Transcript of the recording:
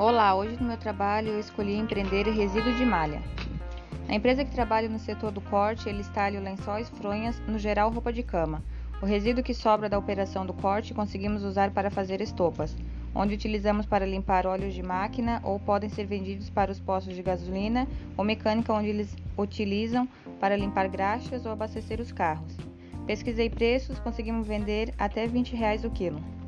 Olá, hoje no meu trabalho eu escolhi empreender resíduo de malha. A empresa que trabalha no setor do corte, eles talham lençóis, fronhas, no geral roupa de cama. O resíduo que sobra da operação do corte conseguimos usar para fazer estopas, onde utilizamos para limpar óleos de máquina ou podem ser vendidos para os postos de gasolina ou mecânica onde eles utilizam para limpar graxas ou abastecer os carros. Pesquisei preços, conseguimos vender até R$ 20 o quilo.